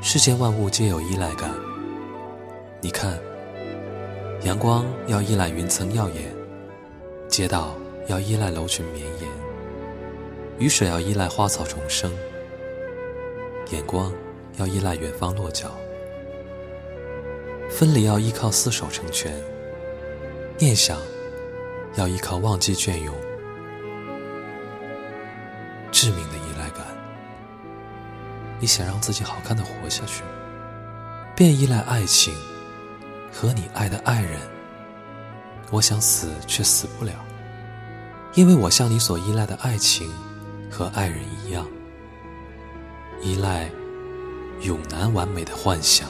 世间万物皆有依赖感。你看，阳光要依赖云层耀眼，街道要依赖楼群绵延，雨水要依赖花草重生，眼光要依赖远方落脚，分离要依靠厮守成全，念想要依靠忘记隽永。致命的依赖。你想让自己好看的活下去，便依赖爱情和你爱的爱人。我想死却死不了，因为我像你所依赖的爱情和爱人一样，依赖永难完美的幻想。